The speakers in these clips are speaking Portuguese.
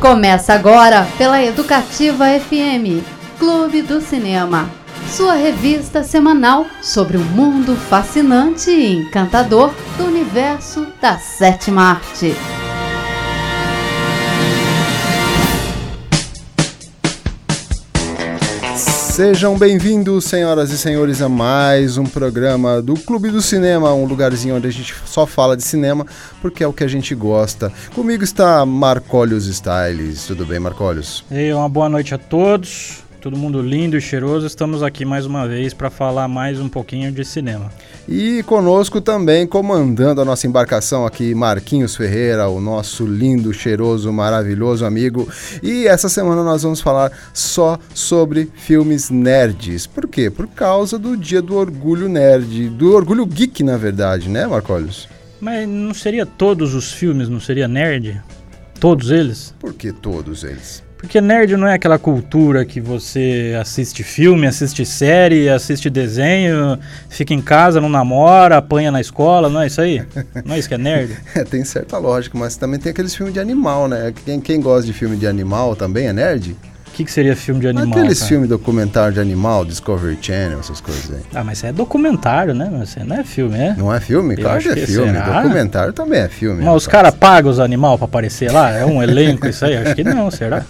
Começa agora pela Educativa FM, Clube do Cinema, sua revista semanal sobre o mundo fascinante e encantador do universo da sétima arte. Sejam bem-vindos, senhoras e senhores, a mais um programa do Clube do Cinema, um lugarzinho onde a gente só fala de cinema porque é o que a gente gosta. Comigo está Marcólios Styles. Tudo bem, Marcólios? E uma boa noite a todos. Todo mundo lindo e cheiroso. Estamos aqui mais uma vez para falar mais um pouquinho de cinema. E conosco também, comandando a nossa embarcação aqui, Marquinhos Ferreira, o nosso lindo, cheiroso, maravilhoso amigo. E essa semana nós vamos falar só sobre filmes nerds. Por quê? Por causa do Dia do Orgulho Nerd, do Orgulho Geek, na verdade, né, Marcólios? Mas não seria todos os filmes, não seria nerd? Todos eles? Por que todos eles? Porque nerd não é aquela cultura que você assiste filme, assiste série, assiste desenho, fica em casa, não namora, apanha na escola, não é isso aí? Não é isso que é nerd? é, tem certa lógica, mas também tem aqueles filmes de animal, né? Quem, quem gosta de filme de animal também é nerd? Que, que seria filme de animal? Aqueles filmes documentário de animal, Discovery Channel, essas coisas aí. Ah, mas é documentário, né? Mas não é filme, é? Não é filme? Eu claro que é que filme. será? Documentário também é filme. Mas os caras pagam os animais pra aparecer lá? É um elenco isso aí? Acho que não, será?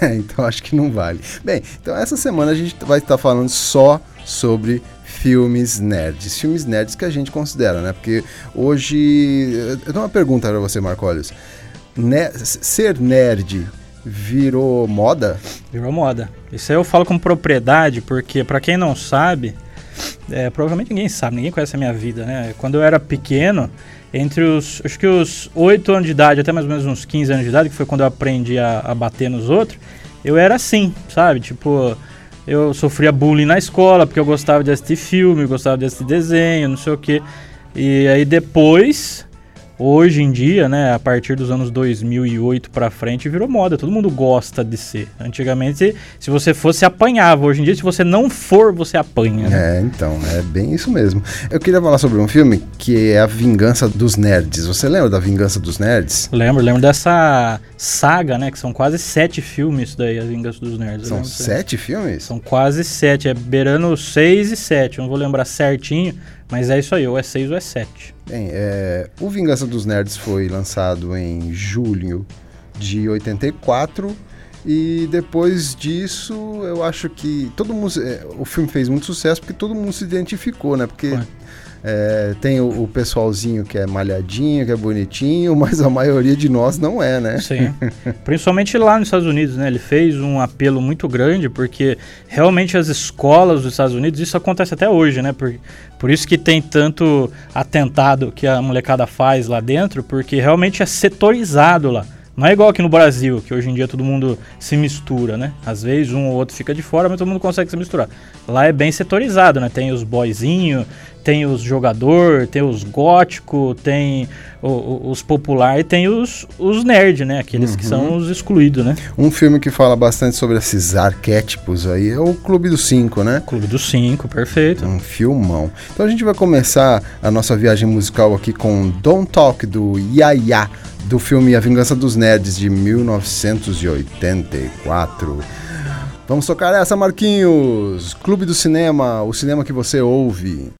É, então acho que não vale. Bem, então essa semana a gente vai estar falando só sobre filmes nerds. Filmes nerds que a gente considera, né? Porque hoje. Eu tenho uma pergunta para você, Marcólios. Ne- ser nerd virou moda? Virou moda. Isso aí eu falo com propriedade, porque pra quem não sabe, é, provavelmente ninguém sabe, ninguém conhece a minha vida, né? Quando eu era pequeno, entre os, acho que os 8 anos de idade, até mais ou menos uns 15 anos de idade, que foi quando eu aprendi a, a bater nos outros, eu era assim, sabe? Tipo, eu sofria bullying na escola, porque eu gostava de assistir filme, gostava de assistir desenho, não sei o quê. E aí depois, hoje em dia, né, a partir dos anos 2008 pra frente, virou moda. Todo mundo gosta de ser. Antigamente, se você fosse, apanhava. Hoje em dia, se você não for, você apanha. né? É, então, é bem isso mesmo. Eu queria falar sobre um filme que é A Vingança dos Nerds. Você lembra da Vingança dos Nerds? Lembro, lembro dessa saga, né, que são quase sete filmes daí, As Vinganças dos Nerds. São sete filmes? São quase sete, é beirando seis e sete. Eu não vou lembrar certinho, mas é isso aí, ou é seis ou é sete. Bem, é, o Vingança dos Nerds foi lançado em julho de 84 e depois disso eu acho que todo mundo é, o filme fez muito sucesso porque todo mundo se identificou, né? Porque Foi. É, tem o, o pessoalzinho que é malhadinho, que é bonitinho, mas a maioria de nós não é, né? Sim. Principalmente lá nos Estados Unidos, né? Ele fez um apelo muito grande, porque realmente as escolas dos Estados Unidos, isso acontece até hoje, né? Por, por isso que tem tanto atentado que a molecada faz lá dentro, porque realmente é setorizado lá. Não é igual aqui no Brasil, que hoje em dia todo mundo se mistura, né? Às vezes um ou outro fica de fora, mas todo mundo consegue se misturar. Lá é bem setorizado, né? Tem os boyzinho, tem os jogador, tem os gótico, tem o- o- os popular e tem os, os nerd, né? Aqueles que são os excluídos, né? Um filme que fala bastante sobre esses arquétipos aí é o Clube dos Cinco, né? Clube dos Cinco, perfeito. Um filmão. Então a gente vai começar a nossa viagem musical aqui com Don't Talk do Yaya, do filme A Vingança dos Nerds de 1984. Vamos tocar essa, Marquinhos! Clube do Cinema, o cinema que você ouve.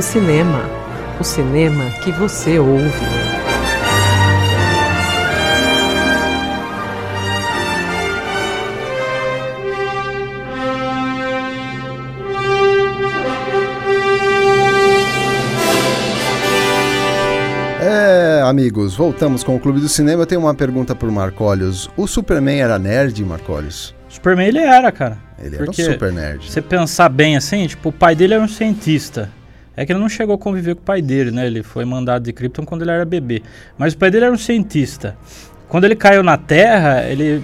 Do Cinema. O cinema que você ouve. É, amigos, voltamos com o Clube do Cinema. Eu tenho uma pergunta pro Marcolius. O Superman era nerd, Marcolius? Superman ele era, cara. Ele era um Porque super nerd. Se você pensar bem assim, tipo, o pai dele era um cientista. É que ele não chegou a conviver com o pai dele, né? Ele foi mandado de Krypton quando ele era bebê. Mas o pai dele era um cientista. Quando ele caiu na Terra, ele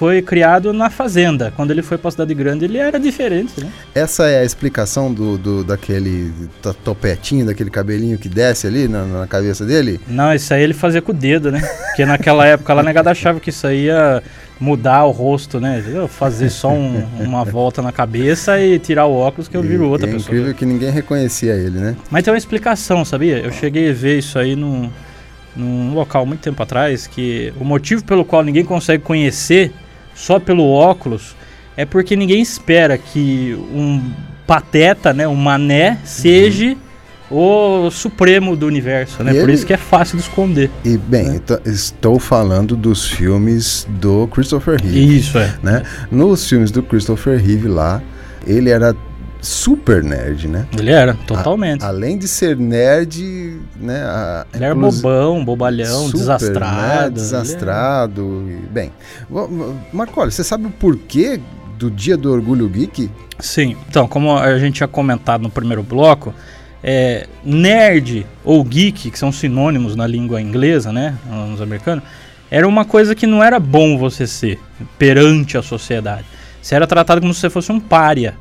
foi criado na fazenda. Quando ele foi pra cidade grande, ele era diferente, né? Essa é a explicação do, do- daquele to- topetinho, daquele cabelinho que desce ali na, na cabeça dele? Não, isso aí ele fazia com o dedo, né? Porque naquela época lá, a negada achava que isso aí ia mudar o rosto, né? Entendeu? Fazer só um- uma volta na cabeça e tirar o óculos que eu viro outra é pessoa. incrível que ninguém reconhecia ele, né? Mas tem uma explicação, sabia? Eu cheguei a ver isso aí num, num local muito tempo atrás, que o motivo pelo qual ninguém consegue conhecer só pelo óculos é porque ninguém espera que um pateta, né, um mané, seja o supremo do universo, né? E Por ele- isso que é fácil de esconder. E, bem, É. então, estou falando dos filmes do Christopher Reeve, Isso é. né? Nos filmes do Christopher Reeve lá, ele era super nerd, né? Ele era, totalmente. Além de ser nerd, né? a- ele era bobão, bobalhão, super, desastrado. né, ele desastrado. e- Bem, Marcoli, você sabe o porquê do Dia do Orgulho Geek? Sim, então, como a gente tinha comentado no primeiro bloco, é, nerd ou geek, que são sinônimos na língua inglesa, né, nos americanos, era uma coisa que não era bom você ser perante a sociedade. Você era tratado como se você fosse um pária.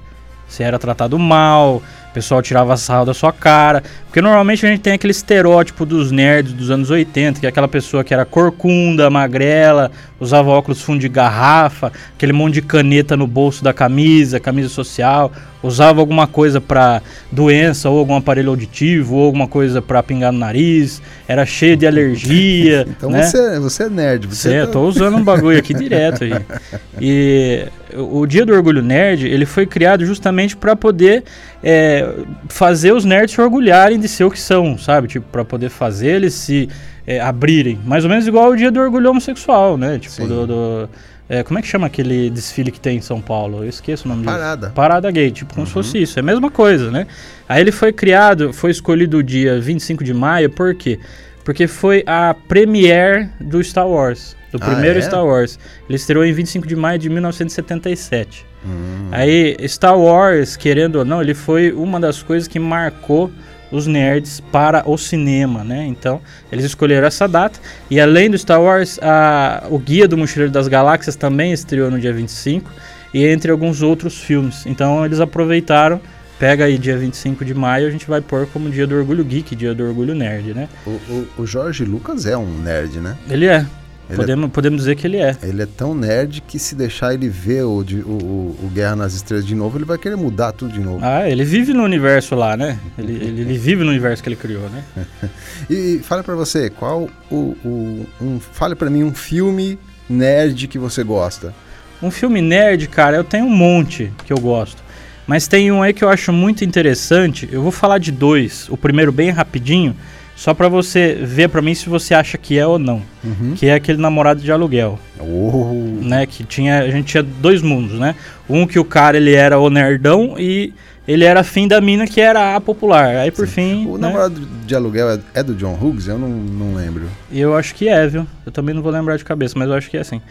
Você era tratado mal, o pessoal tirava sarro da sua cara. Porque normalmente a gente tem aquele estereótipo dos nerds dos anos 80, que é aquela pessoa que era corcunda, magrela, usava óculos fundo de garrafa, aquele monte de caneta no bolso da camisa, camisa social, usava alguma coisa pra doença, ou algum aparelho auditivo, ou alguma coisa pra pingar no nariz, era cheio de alergia. Então né? você, você é nerd. Você eu tá- tô usando um bagulho aqui direto aí. E o Dia do Orgulho Nerd, ele foi criado justamente para poder é, fazer os nerds se orgulharem de ser o que são, sabe? Tipo, para poder fazer eles se é, abrirem. Mais ou menos igual o Dia do Orgulho Homossexual, né? Tipo, do... do- é, como é que chama aquele desfile que tem em São Paulo? Eu esqueço o nome disso. Parada. Parada gay, tipo, como se fosse isso. É a mesma coisa, né? Aí ele foi criado, foi escolhido o dia 25 de maio, por quê? Porque foi a premiere do Star Wars, do Ah, primeiro é? Star Wars. Ele estreou em 25 de maio de 1977. Hum. Aí, Star Wars, querendo ou não, ele foi uma das coisas que marcou os nerds para o cinema, né? Então, eles escolheram essa data. E além do Star Wars, a- o Guia do Mochileiro das Galáxias também estreou no dia 25. E entre alguns outros filmes. Então, eles aproveitaram. Pega aí dia 25 de maio, a gente vai pôr como dia do orgulho geek, dia do orgulho nerd, né? O, o, o Jorge Lucas é um nerd, né? Ele é. Ele podemos, podemos dizer que ele é. Ele é tão nerd que se deixar ele ver o, o, o- Guerra nas Estrelas de novo, ele vai querer mudar tudo de novo. Ah, ele vive no universo lá, né? Ele, ele, ele vive no universo que ele criou, né? E fala pra você, qual o, o um, fale pra mim um filme nerd que você gosta. Um filme nerd, cara, eu tenho um monte que eu gosto. Mas tem um aí que eu acho muito interessante. Eu vou falar de dois. O primeiro bem rapidinho, só pra você ver pra mim se você acha que é ou não. Uhum. Que é aquele namorado de aluguel, Oh, né? Que tinha, a gente tinha dois mundos, né? Um que o cara ele era o nerdão e ele era afim da mina que era a popular. Aí por fim, o né, namorado de aluguel é, é do John Hughes? Eu não, não lembro. Eu acho que é, viu? Eu também não vou lembrar de cabeça, mas eu acho que é assim.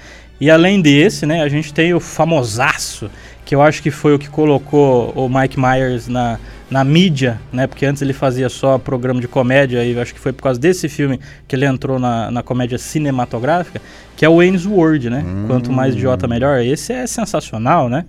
E além desse, né, a gente tem o famosaço, que eu acho que foi o que colocou o Mike Myers na, na mídia, né? Porque antes ele fazia só programa de comédia, e acho que foi por causa desse filme que ele entrou na, na comédia cinematográfica, que é o Wayne's World, né? Hum. Quanto mais idiota, melhor. Esse é sensacional, né?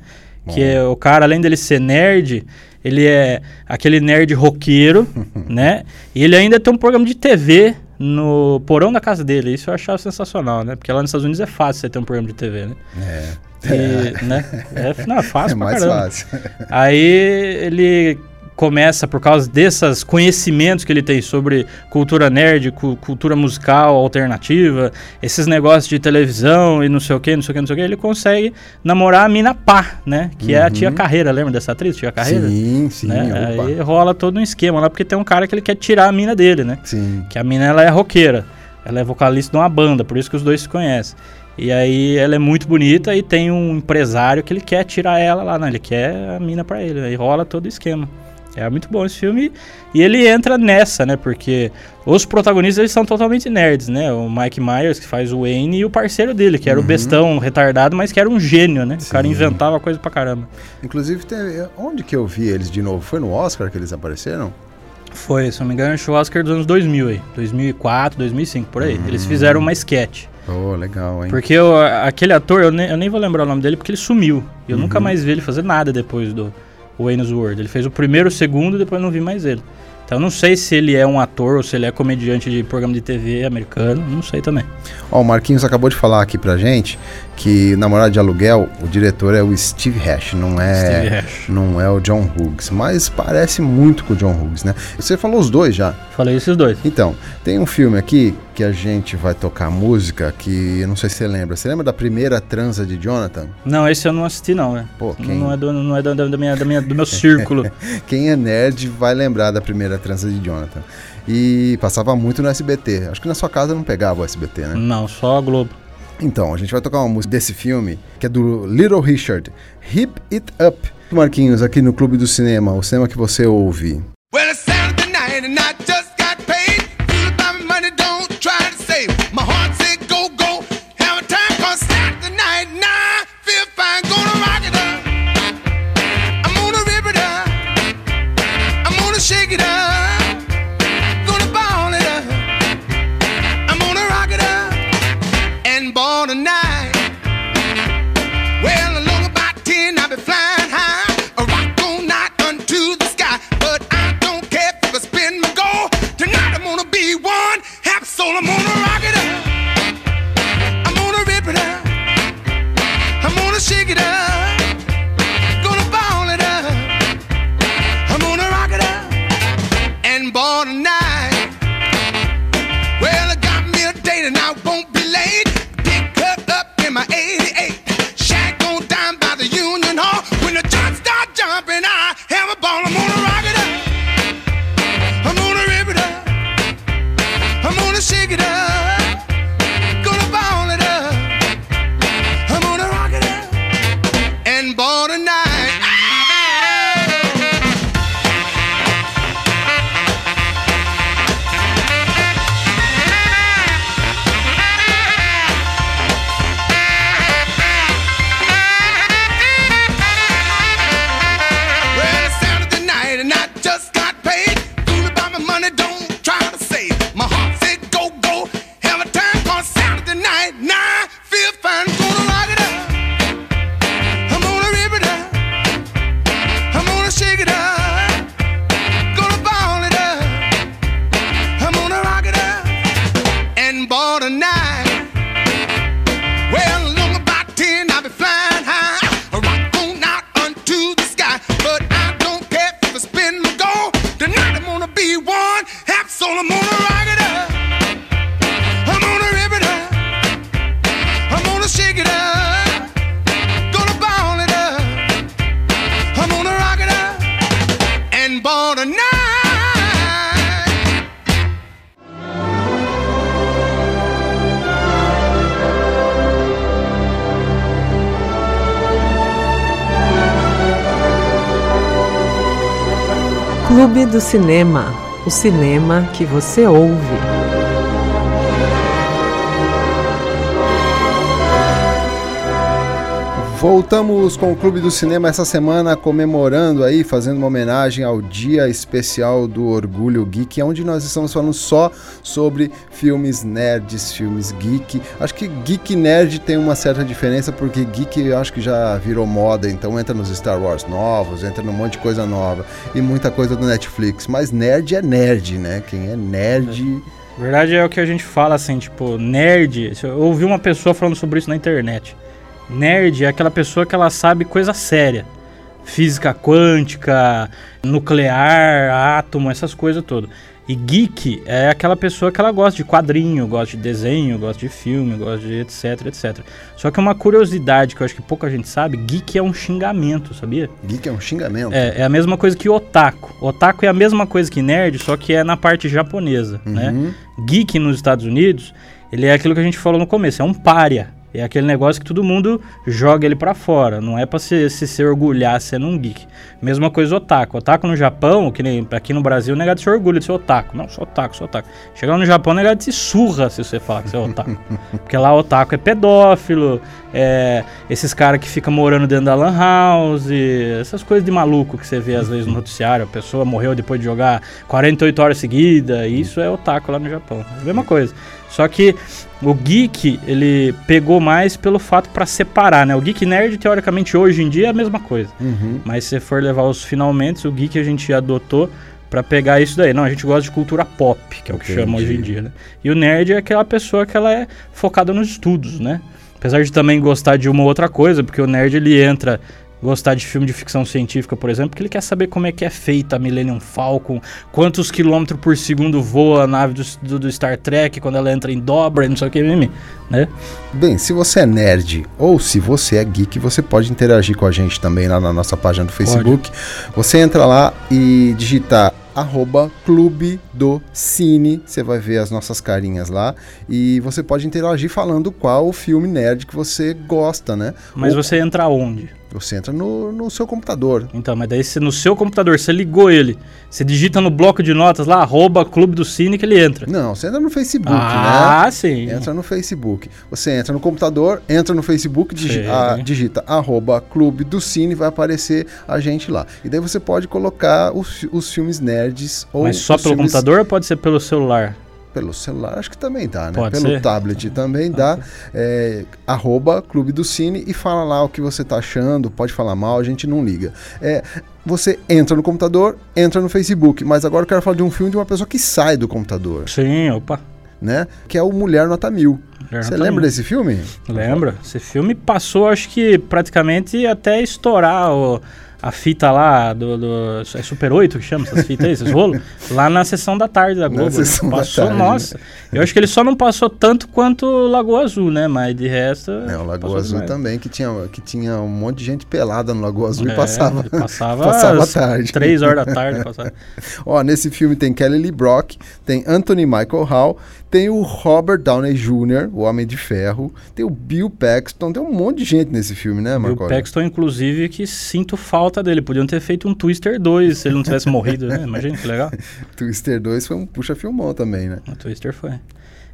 Que Bom. é o cara, além dele ser nerd, ele é aquele nerd roqueiro, né? E ele ainda tem um programa de TV no porão da casa dele. Isso eu achava sensacional, né? Porque lá nos Estados Unidos é fácil você ter um programa de TV, né? É. E, né? É, não, é fácil é mais caramba. fácil. Aí ele começa por causa desses conhecimentos que ele tem sobre cultura nerd, cu- cultura musical alternativa, esses negócios de televisão e não sei o que, não sei o que, não sei o que, ele consegue namorar a mina pá, né? Que é a tia Carreira, lembra dessa atriz, tia Carreira? Sim, sim, né? Aí rola todo um esquema lá, porque tem um cara que ele quer tirar a mina dele, né? Sim. Que a mina ela é roqueira. Ela é vocalista de uma banda, por isso que os dois se conhecem. E aí ela é muito bonita e tem um empresário que ele quer tirar ela lá, né? Ele quer a mina pra ele. Aí rola todo o esquema. É muito bom esse filme e ele entra nessa, né? Porque os protagonistas eles são totalmente nerds, né? O Mike Myers que faz o Wayne e o parceiro dele, que era o bestão retardado, mas que era um gênio, né? O cara Sim. inventava coisa pra caramba. Inclusive, tem- onde que eu vi eles de novo? Foi no Oscar que eles apareceram? Foi, se não me engano, acho o Oscar dos anos 2000 aí. 2004, 2005, por aí. Eles fizeram uma sketch. Oh, legal, hein? Porque o- aquele ator, eu nem, eu nem vou lembrar o nome dele porque ele sumiu. Eu nunca mais vi ele fazer nada depois do Wayne's World. Ele fez o primeiro, o segundo e depois eu não vi mais ele. Então eu não sei se ele é um ator ou se ele é comediante de programa de TV americano, não sei também. Ó, o Marquinhos acabou de falar aqui pra gente que Namorado de Aluguel, o diretor é o Steve Hash, não é, Steve Hash. não é o John Hughes, mas parece muito com o John Hughes, né? Você falou os dois já. Falei esses dois. Então, tem um filme aqui que a gente vai tocar música que eu não sei se você lembra. Você lembra da primeira transa de Jonathan? Não, esse eu não assisti não, né? Pô, quem- Não é, do, não é da, da minha, da minha- do meu círculo. Quem é nerd vai lembrar da primeira transa de Jonathan. E passava muito no SBT. Acho que na sua casa não pegava o SBT, né? não, só a Globo. Então, a gente vai tocar uma música desse filme, que é do Little Richard, Hip It Up. Marquinhos, aqui no Clube do Cinema, o cinema que você ouve. Well, Clube do Cinema. O cinema que você ouve. Voltamos com o Clube do Cinema essa semana comemorando aí, fazendo uma homenagem ao Dia Especial do Orgulho Geek, onde nós estamos falando só sobre filmes nerds, filmes geek. Acho que geek nerd tem uma certa diferença porque geek eu acho que já virou moda, então entra nos Star Wars novos, entra num monte de coisa nova e muita coisa do Netflix. Mas nerd é nerd, né? Quem é nerd verdade é o que a gente fala assim, tipo, nerd. Eu ouvi uma pessoa falando sobre isso na internet. Nerd é aquela pessoa que ela sabe coisa séria. física quântica, nuclear, átomo, essas coisas todas. E geek é aquela pessoa que ela gosta de quadrinho, gosta de desenho, gosta de filme, gosta de etc, etc. Só que uma curiosidade que eu acho que pouca gente sabe, geek é um xingamento, sabia? Geek é um xingamento. É, é a mesma coisa que otaku. Otaku é a mesma coisa que nerd, só que é na parte japonesa, né? Uhum. Geek nos Estados Unidos, ele é aquilo que a gente falou no começo, é um pária. É aquele negócio que todo mundo joga ele pra fora. Não é pra se, se, se orgulhar sendo um geek. Mesma coisa otaku. Otaku no Japão, que nem aqui no Brasil, o negado se orgulha de ser otaku. Não, sou otaku, sou otaku. Chega lá no Japão, o negado se surra se você falar que você é otaku. Porque lá otaku é pedófilo, é esses caras que ficam morando dentro da lan house, essas coisas de maluco que você vê às vezes no noticiário. A pessoa morreu depois de jogar 48 horas seguidas. Isso é otaku lá no Japão. É a mesma coisa. Só que o geek, ele pegou mais pelo fato pra separar, né? O geek nerd, teoricamente, hoje em dia é a mesma coisa. Uhum. Mas se for levar os finalmente, o geek a gente adotou pra pegar isso daí. Não, a gente gosta de cultura pop, que é o que Entendi. chama hoje em dia, né? E o nerd é aquela pessoa que ela é focada nos estudos, né? Apesar de também gostar de uma outra coisa, porque o nerd ele entra gostar de filme de ficção científica, por exemplo, porque ele quer saber como é que é feita a Millennium Falcon, quantos quilômetros por segundo voa a nave do, do- Star Trek quando ela entra em dobra, e não sei o que, mimi, né? Bem, se você é nerd ou se você é geek, você pode interagir com a gente também lá na nossa página do Facebook. Você entra lá e digita arroba clube do cine, você vai ver as nossas carinhas lá e você pode interagir falando qual o filme nerd que você gosta, né? Mas Ou você entra onde? Você entra no, no seu computador. Então, mas daí você, no seu computador, você ligou ele, você digita no bloco de notas lá, arroba Clube do Cine que ele entra. Não, você entra no Facebook, né? ah, sim. Entra no Facebook. Você entra no computador, entra no Facebook, digi a- digita arroba Clube do Cine, vai aparecer a gente lá. E daí você pode colocar os, os filmes nerds ou Mas só pelo filmes computador ou pode ser pelo celular? Pelo celular, acho que também dá, né? Pode pelo ser? Tablet também dá. É, arroba Clube do Cine e fala lá o que você tá achando, pode falar mal, a gente não liga. É, você entra no computador, entra no Facebook, mas agora eu quero falar de um filme de uma pessoa que sai do computador, Sim, opa. né? Que é o Mulher Nota Mil. Mulher Você Nota lembra Mil. desse filme? Lembra? Esse filme passou, acho que praticamente até estourar o- a fita lá do, do- É Super 8 que chama essas fitas aí, esses rolos? Lá na sessão da tarde da Globo. né? sessão da passou, tarde, nossa. Eu acho que ele só não passou tanto quanto Lagoa Azul, né? Mas de resto. É, o Lagoa passou Azul demais. também, que tinha, que tinha um monte de gente pelada no Lagoa Azul É, e passava. Passava, passava tarde. Três horas da tarde. Passava. Ó, nesse filme tem Kelly Lee Brock, tem Anthony Michael Hall, tem o Robert Downey Jr., o Homem de Ferro, tem o Bill Paxton, tem um monte de gente nesse filme, né, Marco? Aurélio? Paxton, inclusive, que sinto falta dele. Podiam ter feito um Twister 2 se ele não tivesse morrido, né? Imagina que legal. Twister 2 foi um puxa-filmão também, né? O Twister foi.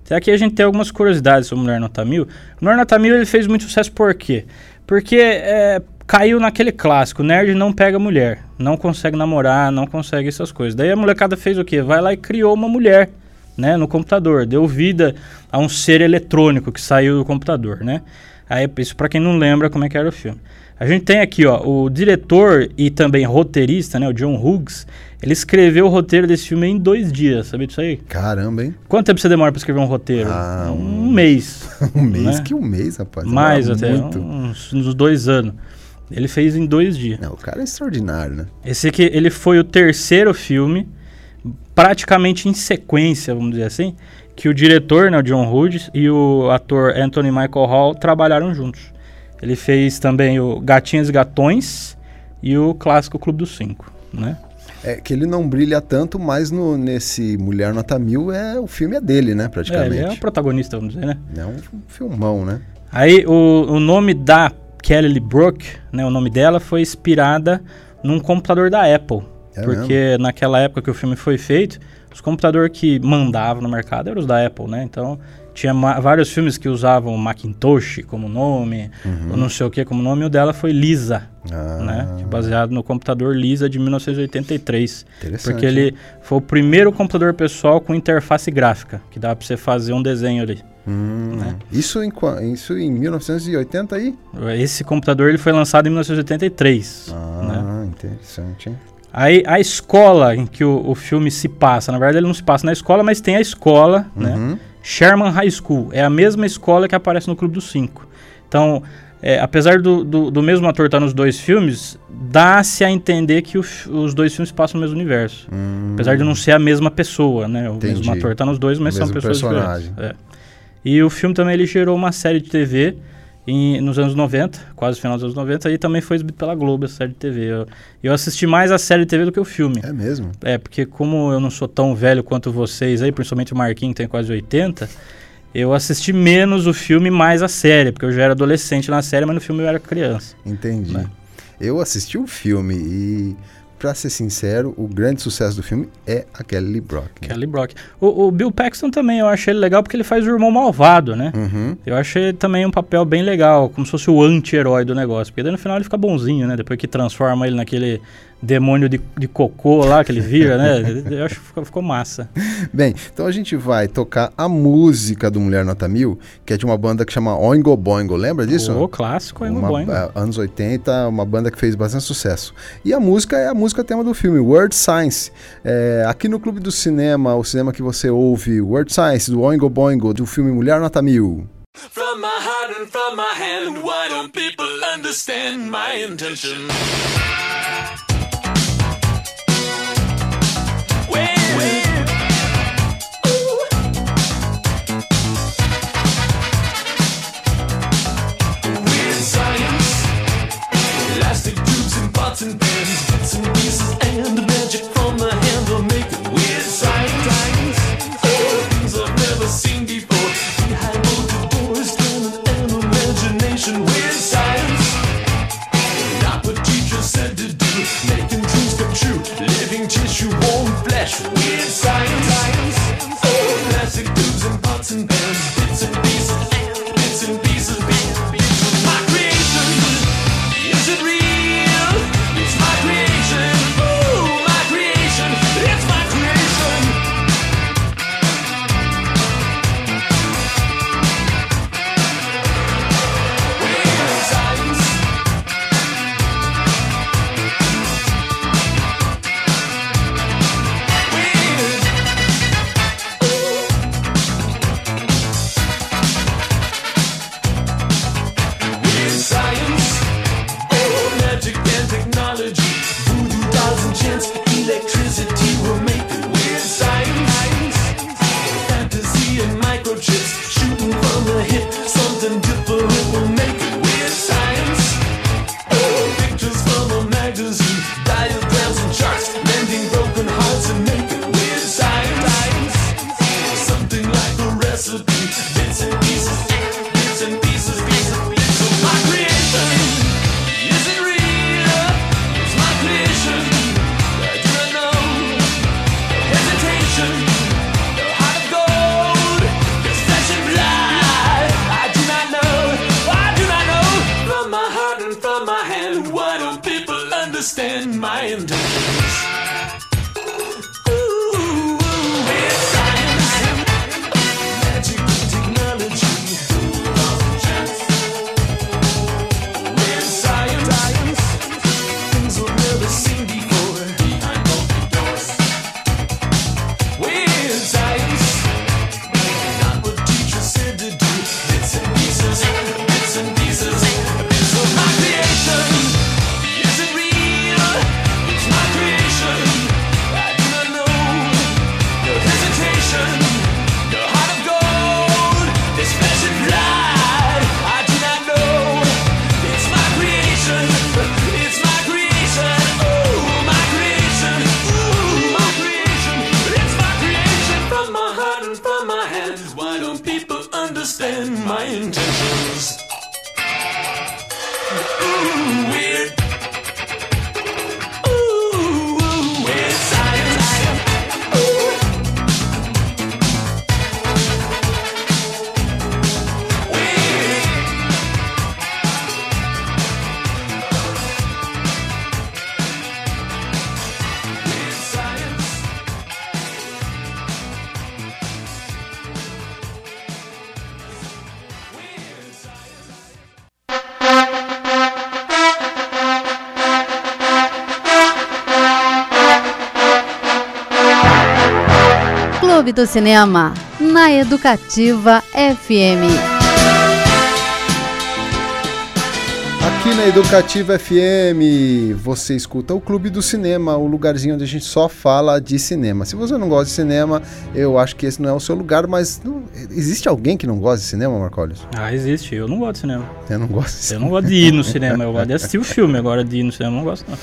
Até aqui a gente tem algumas curiosidades sobre o Mulher Nota Mil. O Mulher Nota Mil ele fez muito sucesso por quê? Porque é, caiu naquele clássico, nerd não pega mulher, não consegue namorar, não consegue essas coisas. Daí a molecada fez o quê? Vai lá e criou uma mulher, né, no computador, deu vida a um ser eletrônico que saiu do computador, né? Aí, isso pra quem não lembra como é que era o filme. A gente tem aqui, ó, o diretor e também roteirista, né, o John Hughes, ele escreveu o roteiro desse filme em dois dias, sabia disso aí? Caramba, hein? Quanto tempo você demora pra escrever um roteiro? Ah, um mês. Um mês, Né? que um mês, rapaz. Mais até, Muito. uns, uns dois anos. Ele fez em dois dias. Não, o cara é extraordinário, né? Esse aqui, ele foi o terceiro filme, praticamente em sequência, vamos dizer assim, que o diretor, né, o John Hughes, e o ator Anthony Michael Hall trabalharam juntos. Ele fez também o Gatinhas e Gatões e o clássico Clube dos Cinco, né? É que ele não brilha tanto, mas no, nesse Mulher Nota Mil, é, o filme é dele, né, É, praticamente. ele é o protagonista, vamos dizer, né? É um filmão, né? Aí o, o nome da Kelly Brook, né, o nome dela foi inspirada num computador da Apple. É porque naquela época que o filme foi feito, os computadores que mandavam no mercado eram os da Apple, né? Então tinha vários filmes que usavam Macintosh como nome, ou não sei o que como nome, e o dela foi Lisa, Uhum. Ah, né? Baseado no computador Lisa de 1983. Interessante. Porque ele foi o primeiro computador pessoal com interface gráfica, que dava pra você fazer um desenho ali. Hum, né? isso, em, isso em 1980 aí? Esse computador ele foi lançado em 1983. né? Ah, interessante, hein? Aí a escola em que o, o filme se passa, na verdade ele não se passa na escola, mas tem a escola, né? Uhum. Sherman High School. É a mesma escola que aparece no Clube dos Cinco. Então, é, apesar do, do, do mesmo ator estar nos dois filmes, dá-se a entender que o os dois filmes passam no mesmo universo. Apesar de não ser a mesma pessoa, né? O mesmo Hum. Entendi. ator tá nos dois, mas são Mesmo pessoas personagem. diferentes. É. E o filme também ele gerou uma série de TV em- nos anos 90, quase final dos anos 90, e também foi exibido pela Globo, essa série de TV. Eu, eu assisti mais a série de TV do que o filme. É mesmo? É, porque como eu não sou tão velho quanto vocês aí, principalmente o Marquinhos que tem quase 80, eu assisti menos o filme, mais a série, porque eu já era adolescente na série, mas no filme eu era criança. Entendi. Né? Eu assisti o filme e, pra ser sincero, o grande sucesso do filme é a Kelly Brock. né? Kelly Brock. O, o Bill Paxton também, eu achei ele legal porque ele faz o irmão malvado, né? Uhum. Eu achei também um papel bem legal, como se fosse o anti-herói do negócio. Porque daí no final ele fica bonzinho, né? Depois que transforma ele naquele demônio de, de cocô lá que ele vira, né? Eu acho que ficou, ficou massa. Bem, então a gente vai tocar a música do Mulher Nota Mil, que é de uma banda que chama Oingo Boingo. Lembra disso? O clássico é Uma, Boing. é, anos 80, uma banda que fez bastante sucesso. E a música é a música tema do filme, Word Science. É, aqui no Clube do Cinema, o cinema que você ouve, Word Science, do Oingo Boingo, do filme Mulher Nota Mil. From my heart and from my hand, why don't people understand my intention? And bits and pieces, and magic from the hand it weird things I've never seen before. Behind doors, imagination. Weird science. Not what teachers said to do. Making dreams come true. Living tissue, warm flesh. Weird science. Do Cinema, na Educativa FM. aqui na Educativa FM. Você escuta o Clube do Cinema, o lugarzinho onde a gente só fala de cinema. Se você não gosta de cinema, eu acho que esse não é o seu lugar, mas existe alguém que não gosta de cinema, Marcolius? Ah, existe. Eu não gosto de cinema. Eu não gosto de Eu cinema. não gosto de ir no cinema. Eu gosto de assistir o filme. Agora de ir no cinema eu não gosto, não.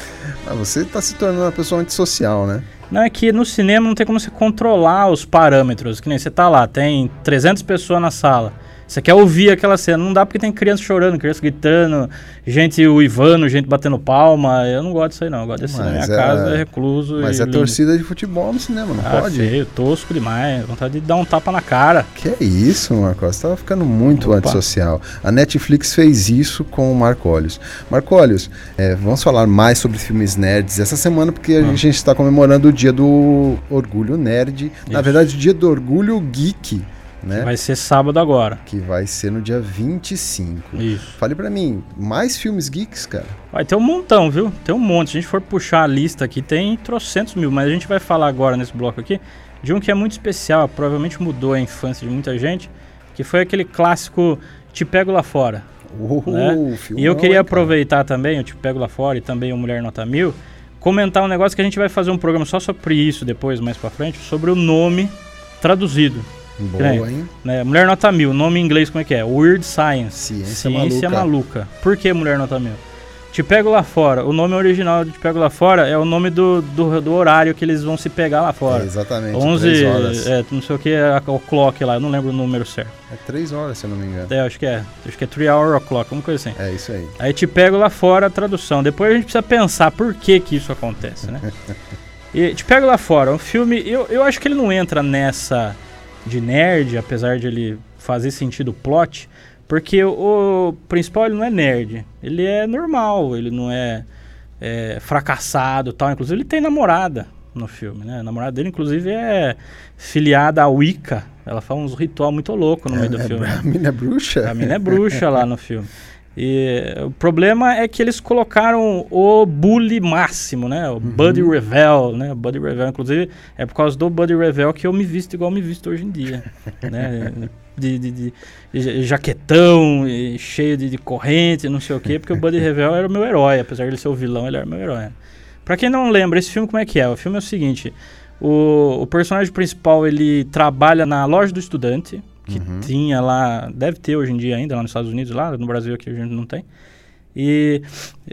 Mas você está se tornando uma pessoa antissocial, né? Não, é que no cinema não tem como você controlar os parâmetros. Que nem você tá lá, tem 300 pessoas na sala. Você quer ouvir aquela cena. Não dá porque tem criança chorando, criança gritando, gente uivando, gente batendo palma. Eu não gosto disso aí, não. Eu gosto de assistir na Mas minha é- casa, recluso Mas é lindo. torcida de futebol no cinema, não Ah, pode? feio, tosco demais. Vontade de dar um tapa na cara. Que é isso, Marcos? Você tava ficando muito Opa. antissocial. A Netflix fez isso com o Marcolius. Marcolius, é, vamos falar mais sobre filmes nerds essa semana, porque a Ah. gente está comemorando o dia do Orgulho Nerd. Na Isso. verdade, o dia do Orgulho Geek, né? Vai ser sábado agora. Que vai ser no dia 25. Isso. Fale pra mim, mais filmes geeks, cara? Vai ter um montão, viu? Tem um monte. Se a gente for puxar a lista aqui, tem trocentos mil. Mas a gente vai falar agora nesse bloco aqui de um que é muito especial. Provavelmente mudou a infância de muita gente. Que foi aquele clássico Te Pego Lá Fora. Oh, Né? e eu queria aproveitar também, o Te Pego Lá Fora e também o Mulher Nota Mil, comentar um negócio que a gente vai fazer um programa só sobre isso depois, mais pra frente, sobre o nome traduzido. Boa, hein? Né? Mulher Nota Mil, nome em inglês como é que é? Weird Science. Ciência Ciência maluca. maluca. Por que Mulher Nota Mil? Te Pego Lá Fora. O nome original de Te Pego Lá Fora é o nome do, do, do horário que eles vão se pegar lá É, fora. exatamente, 11, três horas. É. é, não sei o que, é o clock lá, eu não lembro o número certo. três horas, se eu não me engano. É, acho que é. Acho que é 3 hour o'clock, alguma coisa assim. É isso aí. Aí te pego lá fora a tradução. Depois a gente precisa pensar por que que isso acontece, né? e te pego lá fora. Um filme, eu, eu acho que ele não entra nessa de nerd, apesar de ele fazer sentido o plot, porque o, principal ele não é nerd. Ele é normal, ele não é, é fracassado e tal. Inclusive ele tem namorada no filme, né? A namorada dele, inclusive, é filiada à Wicca. Ela faz uns ritual muito louco no meio do é, filme. A mina é bruxa? A mina é bruxa lá no filme. E o problema é que eles colocaram o bully máximo, né? O Buddy Revel, né? Buddy Revel, inclusive, é por causa do Buddy Revel que eu me visto igual me visto hoje em dia, né? De, de- de- de jaquetão, e cheio de, corrente, não sei o quê, porque o Buddy Revel era o meu herói, apesar de ele ser o vilão, ele era o meu herói. Pra quem não lembra, esse filme como é que é? O filme é o seguinte, o, o personagem principal, ele trabalha na loja do estudante, que tinha lá, deve ter hoje em dia ainda lá nos Estados Unidos, lá no Brasil aqui a gente não tem. E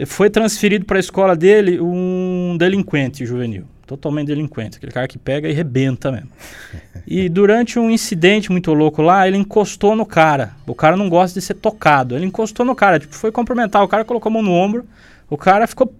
foi transferido para a escola dele um delinquente juvenil, totalmente delinquente, aquele cara que pega e rebenta mesmo. E durante um incidente muito louco lá, ele encostou no cara. O cara não gosta de ser tocado. Ele encostou no cara, tipo, foi cumprimentar, o cara colocou a mão no ombro. O cara ficou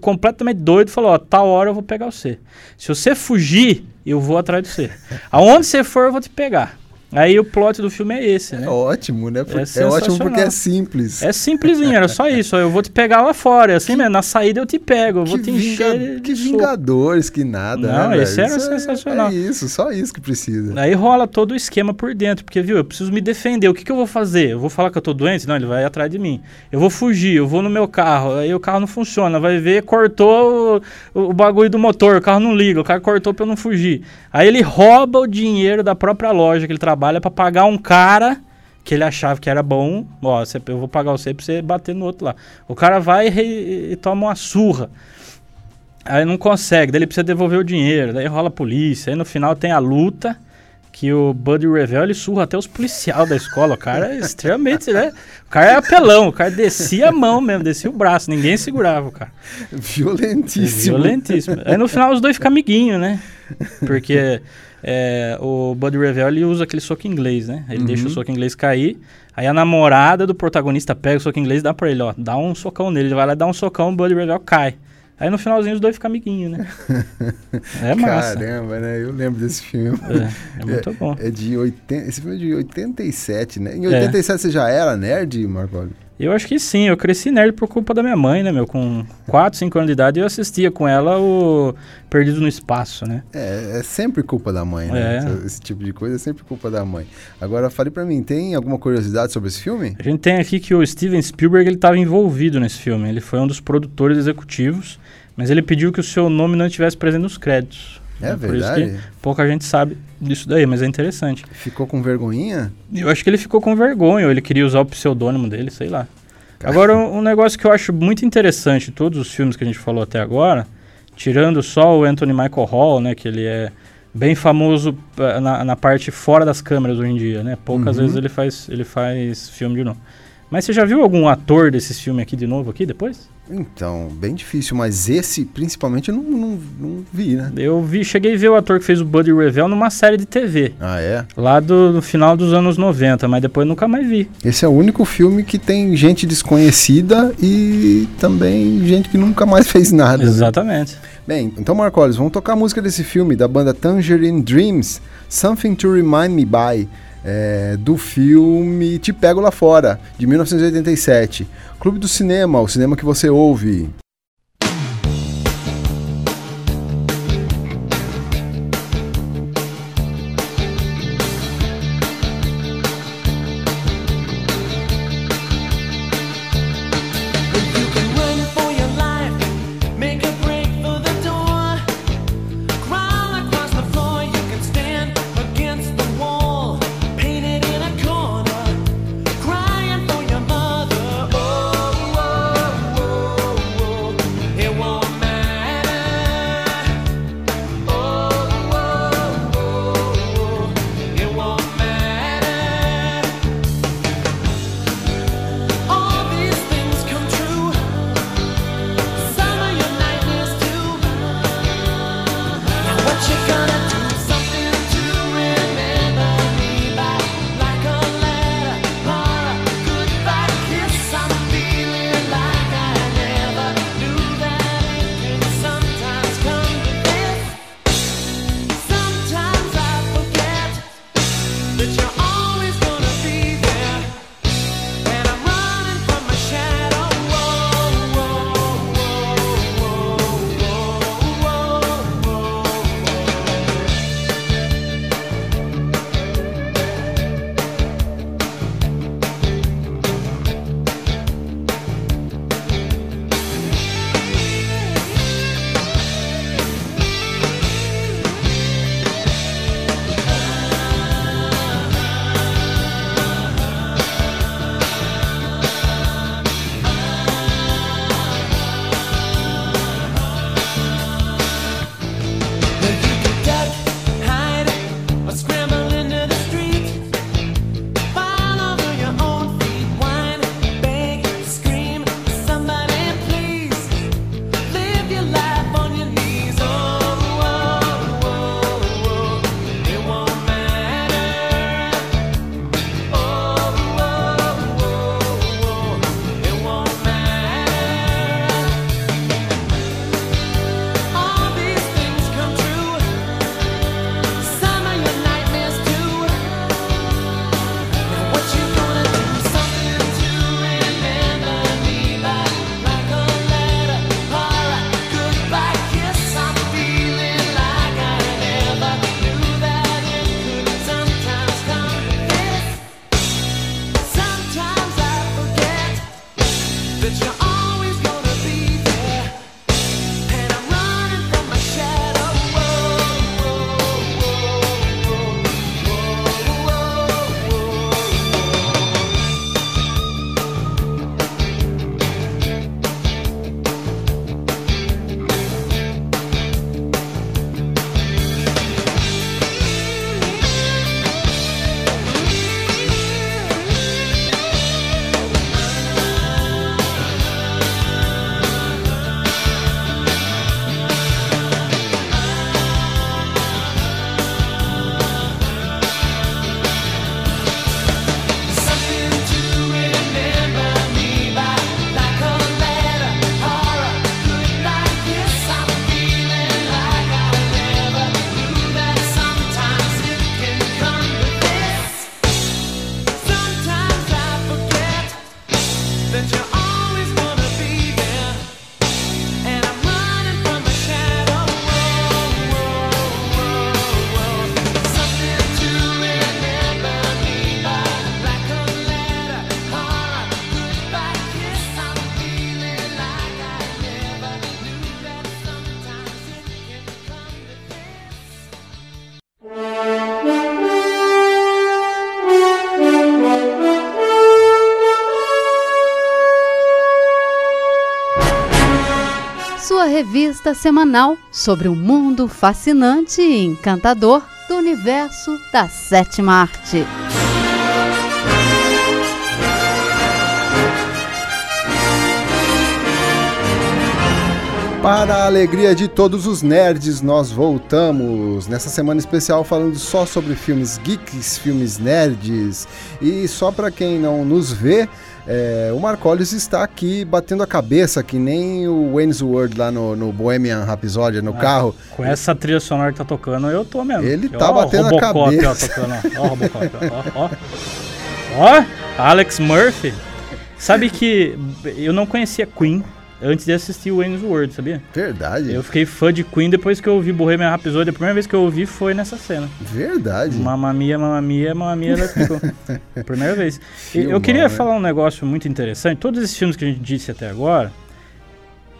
completamente doido e falou: Ó, tal hora eu vou pegar você. Se você fugir, eu vou atrás de você. Aonde você for, eu vou te pegar. Aí o plot do filme é esse, né? É ótimo, né? É É, ótimo porque é simples. É simplesinho, era só isso. Eu vou te pegar lá fora. é Assim mesmo, na saída eu te pego. Eu vou que te vinga- encher. que vingadores, que nada. Não, né, esse velho? era Isso é- sensacional. É isso, só isso que precisa. Aí rola todo o esquema por dentro, porque, viu, eu preciso me defender. O que, que eu vou fazer? Eu vou falar que eu tô doente? Não, ele vai atrás de mim. Eu vou fugir, eu vou no meu carro, aí o carro não funciona. Vai ver, cortou o, o bagulho do motor, o carro não liga, o cara cortou pra eu não fugir. Aí ele rouba o dinheiro da própria loja que ele trabalha pra pagar um cara que ele achava que era bom. Ó, eu vou pagar você pra você bater no outro lá. O cara vai e, e toma uma surra. Aí não consegue, daí ele precisa devolver o dinheiro, daí rola a polícia, aí no final tem a luta, que o Buddy Revel ele surra até os policiais da escola, o cara é extremamente, né? O cara é apelão, o cara descia a mão mesmo, descia o braço, ninguém segurava o cara. É Violentíssimo. violentíssimo. Aí no final os dois ficam amiguinhos, né? Porque é, o Buddy Revel ele usa aquele soco inglês, né? Ele deixa o soco inglês cair. Aí a namorada do protagonista pega o soco inglês e dá pra ele, ó. Dá um socão nele. Ele vai lá dar um socão, o Buddy Revel cai. Aí no finalzinho os dois ficam amiguinhos, né? É massa. Caramba, né? Eu lembro desse filme. É, é muito bom. É de 80, esse filme é de 87, né? Em 87 você já era nerd, Marcolo? Eu acho que sim, eu cresci nerd por culpa da minha mãe, né, meu? Com 4, 5 anos de idade eu assistia com ela o Perdido no Espaço, né? É, é sempre culpa da mãe, né? É. Esse, tipo de coisa é sempre culpa da mãe. Agora, fale pra mim, tem alguma curiosidade sobre esse filme? A gente tem aqui que o Steven Spielberg ele estava envolvido nesse filme. Ele foi um dos produtores executivos, mas ele pediu que o seu nome não estivesse presente nos créditos. É Por verdade? pouca gente sabe disso daí, mas é interessante. Ficou com vergonhinha? Eu acho que ele ficou com vergonha, ou ele queria usar o pseudônimo dele, sei lá. Agora, um um negócio que eu acho muito interessante todos os filmes que a gente falou até agora, tirando só o Anthony Michael Hall, né, que ele é bem famoso eh, na, na parte fora das câmeras hoje em dia, né? Poucas Uhum. vezes ele faz, ele faz filme de novo. Mas você já viu algum ator desses filmes aqui de novo aqui depois? Então, bem difícil, mas esse principalmente eu não, não, não vi, né? Eu vi, cheguei a ver o ator que fez o Buddy Revell numa série de TV, Ah, é? lá do, no final dos anos 90, mas depois nunca mais vi. Esse é o único filme que tem gente desconhecida e também gente que nunca mais fez nada. né? Exatamente. Bem, então Marcolis, vamos tocar a música desse filme da banda Tangerine Dreams, Something to Remind Me By, é, do filme Te Pego Lá Fora, de 1987. Clube do Cinema, o cinema que você ouve. Revista semanal sobre o mundo fascinante e encantador do universo da sétima arte. Para a alegria de todos os nerds, nós voltamos nessa semana especial falando só sobre filmes geeks, filmes nerds. E só para quem não nos vê, é, o Marcolius está aqui batendo a cabeça, que nem o Wayne's World lá no, no Bohemian Rhapsody, no carro. Com essa trilha sonora que tá tocando, eu tô mesmo. Ele Ó, tá o batendo a cabeça. Ó, ó. Ó, Robocop, ó, ó. Ó, Alex Murphy. Sabe que eu não conhecia Queen antes de assistir o Wayne's World, sabia? Verdade, Eu fiquei fã de Queen depois que eu ouvi Bohemian Rhapsody. A primeira vez que eu ouvi foi nessa cena. verdade. Mamma mia, mamma mia, mamma mia, let's go. Primeira vez. Eu queria né? falar um negócio muito interessante. Todos esses filmes que a gente disse até agora,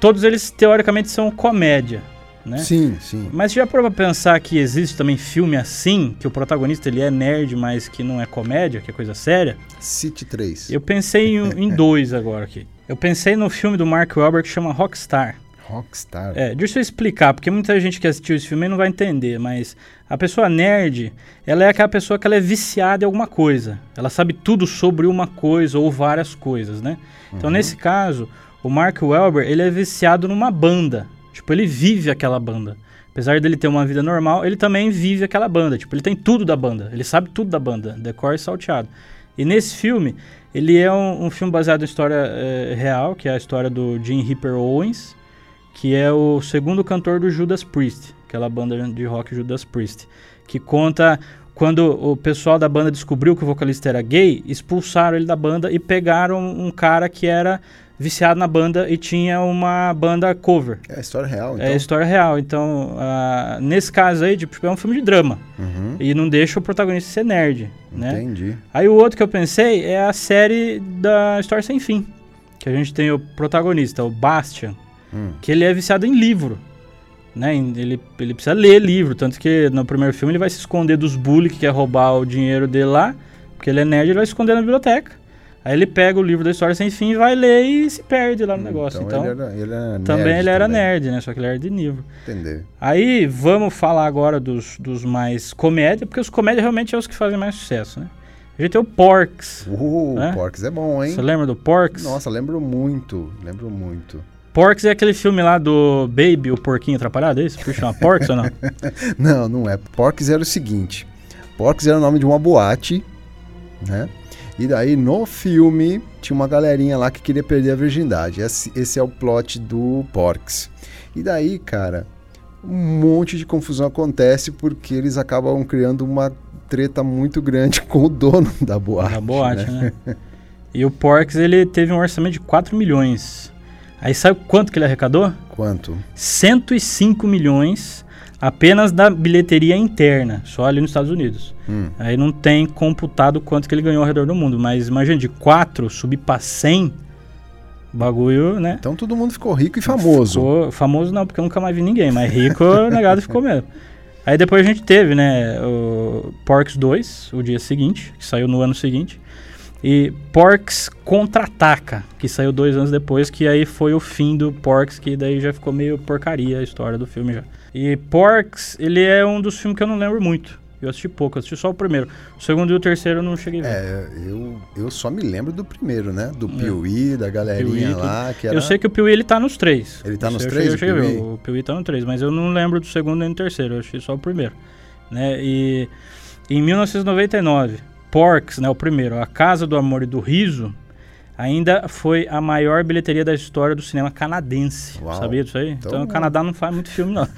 todos eles teoricamente são comédia, né? Sim, sim. Mas já parou pra pensar que existe também filme assim, que o protagonista ele é nerd, mas que não é comédia, que é coisa séria? City 3. Eu pensei em, em dois agora aqui. Eu pensei no filme do Mark Wahlberg que chama Rockstar. Rockstar. É, deixa eu explicar, porque muita gente que assistiu esse filme não vai entender, mas a pessoa nerd, ela é aquela pessoa que ela é viciada em alguma coisa. Ela sabe tudo sobre uma coisa ou várias coisas, né? Então, nesse caso, o Mark Wahlberg, ele é viciado numa banda. Tipo, ele vive aquela banda. Apesar dele ter uma vida normal, ele também vive aquela banda. Tipo, ele tem tudo da banda. Ele sabe tudo da banda, decor e salteado. E nesse filme, ele é um, um filme baseado em história eh, real, que é a história do Jim Ripper Owens, que é o segundo cantor do Judas Priest, aquela banda de rock Judas Priest, que conta quando o pessoal da banda descobriu que o vocalista era gay, expulsaram ele da banda e pegaram um cara que era viciado na banda e tinha uma banda cover. É a história real, então. É história real. Então, ah, nesse caso aí, tipo, é um filme de drama. Uhum, E não deixa o protagonista ser nerd, né? Entendi. Aí o outro que eu pensei é a série da História Sem Fim. Que a gente tem o protagonista, o Bastian, Hum. que ele é viciado em livro. Né? Ele, ele precisa ler livro, tanto que no primeiro filme ele vai se esconder dos bullies que quer roubar o dinheiro dele lá, porque ele é nerd, ele vai se esconder na biblioteca. Aí ele pega o livro da História Sem Fim, vai ler e se perde lá no negócio. Então, ele era, ele era também ele era também. nerd, né? Só que ele era de livro. Entendeu? Aí vamos falar agora dos, dos mais comédia, porque os comédia realmente é os que fazem mais sucesso, né? A gente tem o Porks. Uh, É? Porks é bom, hein? Você lembra do Porks? Nossa, lembro muito. Lembro muito. Porks é aquele filme lá do Baby, o porquinho atrapalhado, é isso? Por chama Porks ou não? Não, não é. Porks era o seguinte. Porks era o nome de uma boate, né? E daí no filme tinha uma galerinha lá que queria perder a virgindade. Esse, esse é o plot do Porks. E daí, cara, um monte de confusão acontece porque eles acabam criando uma treta muito grande com o dono da boate. Da boate, né? E o Porks, ele teve um orçamento de 4 milhões. Aí sabe quanto que ele arrecadou? Quanto? 105 milhões apenas da bilheteria interna, só ali nos Estados Unidos. Hum. Aí não tem computado quanto que ele ganhou ao redor do mundo, mas imagina, de 4 subir pra 100, bagulho, né? Então todo mundo ficou rico e famoso. Ficou, famoso não, porque eu nunca mais vi ninguém, mas rico, negado ficou mesmo. Aí depois a gente teve, né, o Porks 2, o dia seguinte, que saiu no ano seguinte, e Porks Contra-Ataca, que saiu dois anos depois, que aí foi o fim do Porks, que daí já ficou meio porcaria a história do filme já. E Porks, ele é um dos filmes que eu não lembro muito. Eu assisti pouco, eu assisti só o primeiro. O segundo e o terceiro eu não cheguei a ver. É, eu, eu só me lembro do primeiro, né? Do Piuí, da galerinha É. Piuí, lá, que era... Eu sei que o Piuí ele tá nos três. Ele tá Isso nos eu três, cheguei- eu cheguei ver, Piuí? O Piuí tá no três, mas eu não lembro do segundo nem do terceiro. Eu achei só o primeiro. Né? E em 1999, Porks, né, o primeiro, A Casa do Amor e do Riso, ainda foi a maior bilheteria da história do cinema canadense. Uau. Sabia disso aí? Então- Então, o Canadá não faz muito filme, não.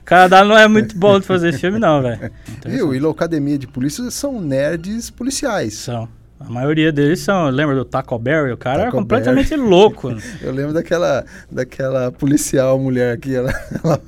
o Canadá não é muito bom de fazer filme, não, velho. Viu? E Locademia de Polícia são nerds policiais. São. A maioria deles são. Lembra do Taco Berry? O cara era Taco completamente louco. Eu lembro daquela, daquela policial mulher que ela, ela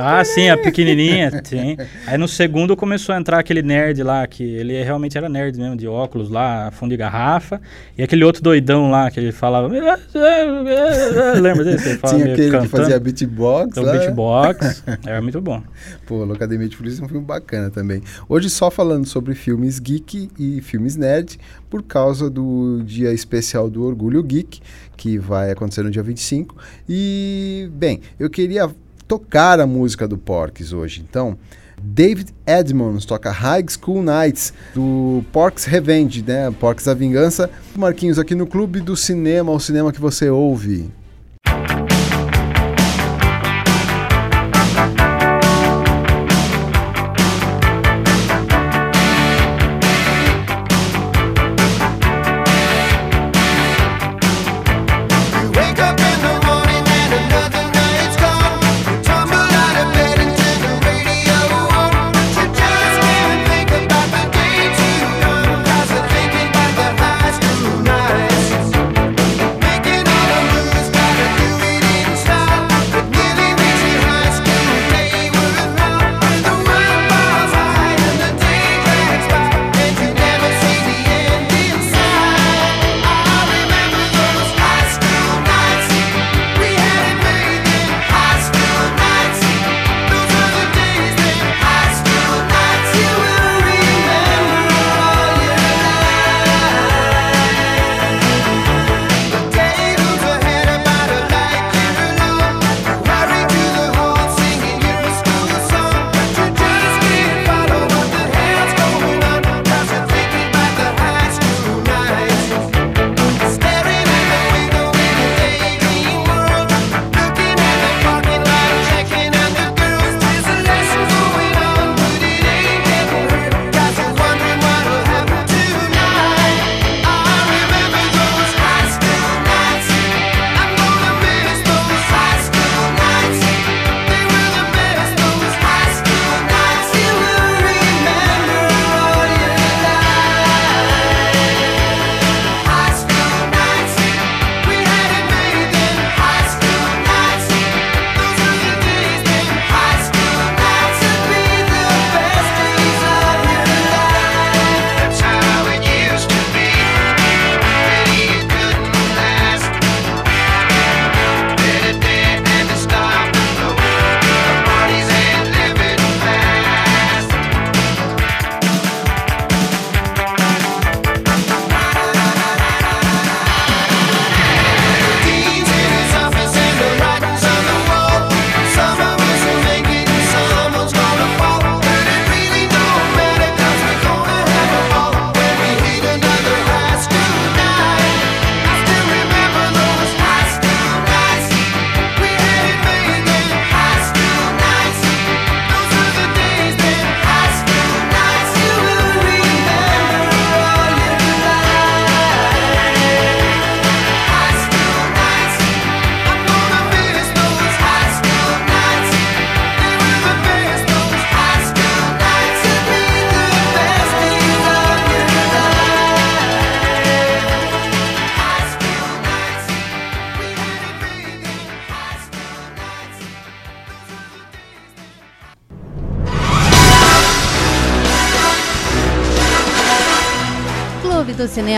Ah, sim, a pequenininha, sim. Aí no segundo começou a entrar aquele nerd lá, que ele realmente era nerd mesmo, de óculos lá, fundo de garrafa. E aquele outro doidão lá, que ele falava... Lembra desse? Ele Tinha aquele que cantando. fazia beatbox. Então, lá. beatbox. Era muito bom. Pô, Locademia de Polícia é um filme bacana também. Hoje só falando sobre filmes geek e filmes nerd, por causa do dia especial do Orgulho Geek, que vai acontecer no dia 25. E, bem, eu queria tocar a música do Porks hoje. Então, David Edmonds toca High School Nights, do Porks Revenge, né? Porks a Vingança. Marquinhos, aqui no Clube do Cinema, o cinema que você ouve.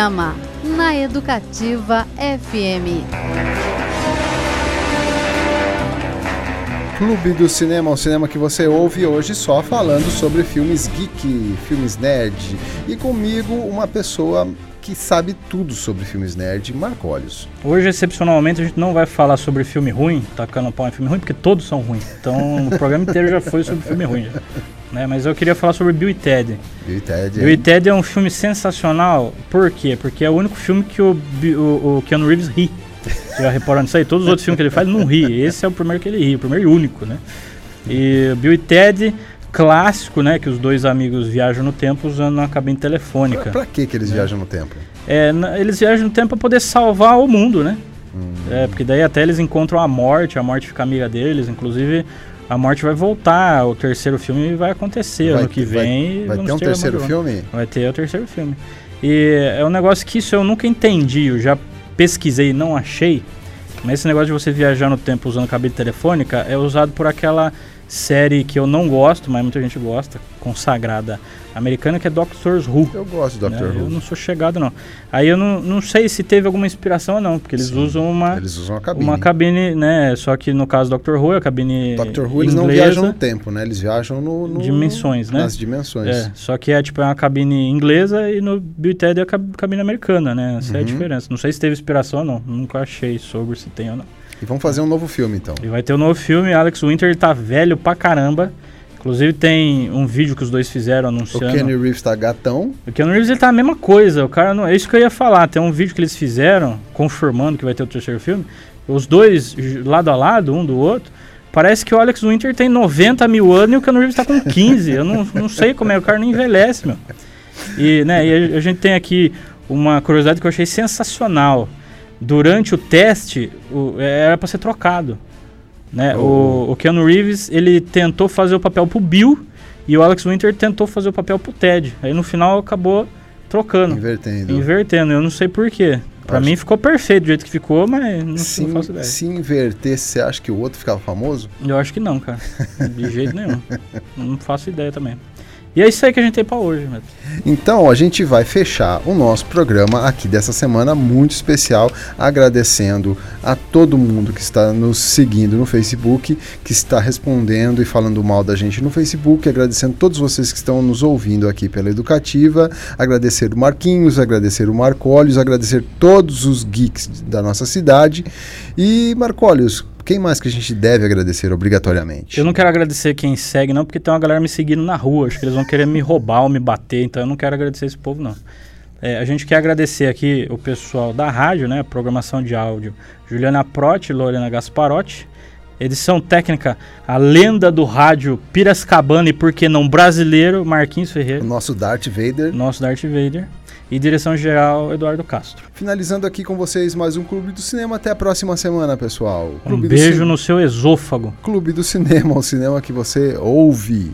Clube do Cinema, na Educativa FM. Clube do Cinema, o cinema que você ouve hoje só falando sobre filmes geek, filmes nerd. E comigo, uma pessoa que sabe tudo sobre filmes nerd, Marco Olhos. Hoje, excepcionalmente, a gente não vai falar sobre filme ruim, tacando pau em filme ruim, porque todos são ruins. Então, o programa inteiro já foi sobre filme ruim. já, né? Mas eu queria falar sobre Bill e Ted. Bill e Ted. Bill e Ted é um filme sensacional. Por quê? Porque é o único filme que o, o, o Keanu Reeves ri. Você já reparou nisso aí? Todos os outros filmes que ele faz, não ri. Esse é o primeiro que ele ri, o primeiro e único, né? E Bill e Ted, clássico, né? Que os dois amigos viajam no tempo usando uma cabine telefônica. Pra, pra que que eles viajam no tempo? É, na- eles viajam no tempo para poder salvar o mundo, né? É, porque daí até eles encontram a morte, a morte fica amiga deles, inclusive a morte vai voltar, o terceiro filme vai acontecer Vai ano que vai- vem. vai vamos ter um ter terceiro filme? Vai ter o terceiro filme. E é um negócio que isso eu nunca entendi, eu já pesquisei e não achei. Mas esse negócio de você viajar no tempo usando cabine telefônica é usado por aquela série que eu não gosto, mas muita gente gosta, consagrada americana, que é Doctor Who. Eu gosto né? Doctor Eu Who. não sou chegado, não. Aí eu não, não sei se teve alguma inspiração ou não, porque eles Sim, usam uma, Eles usam a cabine. uma cabine, né? Só que no caso do Doctor Who, é a cabine Doctor Who, eles não inglesa, viajam no tempo, né? Eles viajam no... no- Dimensões, né? Nas dimensões. É, só que é tipo é uma cabine inglesa e no Bill Ted é a cab- cabine americana, né? Essa é a Uhum. diferença. Não sei se teve inspiração ou não. Nunca achei sobre se tem ou não. E vamos fazer um novo filme, então. E vai ter um novo filme, Alex Winter tá velho pra caramba. Inclusive tem um vídeo que os dois fizeram O anunciando. Kenny Reeves tá gatão. O Keanu Reeves ele tá a mesma coisa, o cara não, é isso que eu ia falar, tem um vídeo que eles fizeram confirmando que vai ter o terceiro filme, os dois lado a lado, um do outro, parece que o Alex Winter tem 90 mil anos e o Keanu Reeves tá com 15, eu não, não sei como é, o cara não envelhece, meu. E, né, e a, a gente tem aqui uma curiosidade que eu achei sensacional, durante o teste, o- era pra ser trocado, né, Oh. o, o Keanu Reeves, ele tentou fazer o papel pro Bill, e o Alex Winter tentou fazer o papel pro Ted. Aí no final acabou trocando, Invertendo. invertendo. Eu não sei porquê. Pra Acho- mim ficou perfeito do jeito que ficou, mas não, Se, não faço ideia. se inverter, você acha que o outro ficava famoso? Eu acho que não, cara. De jeito nenhum. Não faço ideia também. E é isso aí que a gente tem pra hoje, Neto. Então, a gente vai fechar o nosso programa aqui dessa semana muito especial, agradecendo a todo mundo que está nos seguindo no Facebook, que está respondendo e falando mal da gente no Facebook, agradecendo todos vocês que estão nos ouvindo aqui pela Educativa, agradecer o Marquinhos, agradecer o Marcólios, agradecer todos os geeks da nossa cidade. E, Marcólios, quem mais que a gente deve agradecer obrigatoriamente? Eu não quero agradecer quem segue, não, porque tem uma galera me seguindo na rua. Acho que eles vão querer me roubar ou me bater, então eu não quero agradecer esse povo, não. É, a gente quer agradecer aqui o pessoal da rádio, né? Programação de áudio. Juliana Protti, Lorena Gasparotti. Edição técnica, a lenda do rádio Piracicabana e por que não brasileiro, Marquinhos O Ferreira, nosso Darth Vader. nosso Darth Vader. E direção geral, Eduardo Castro. Finalizando aqui com vocês mais um Clube do Cinema. Até a próxima semana, pessoal. Um Clube do beijo no seu esôfago. Clube do Cinema, o cinema que você ouve.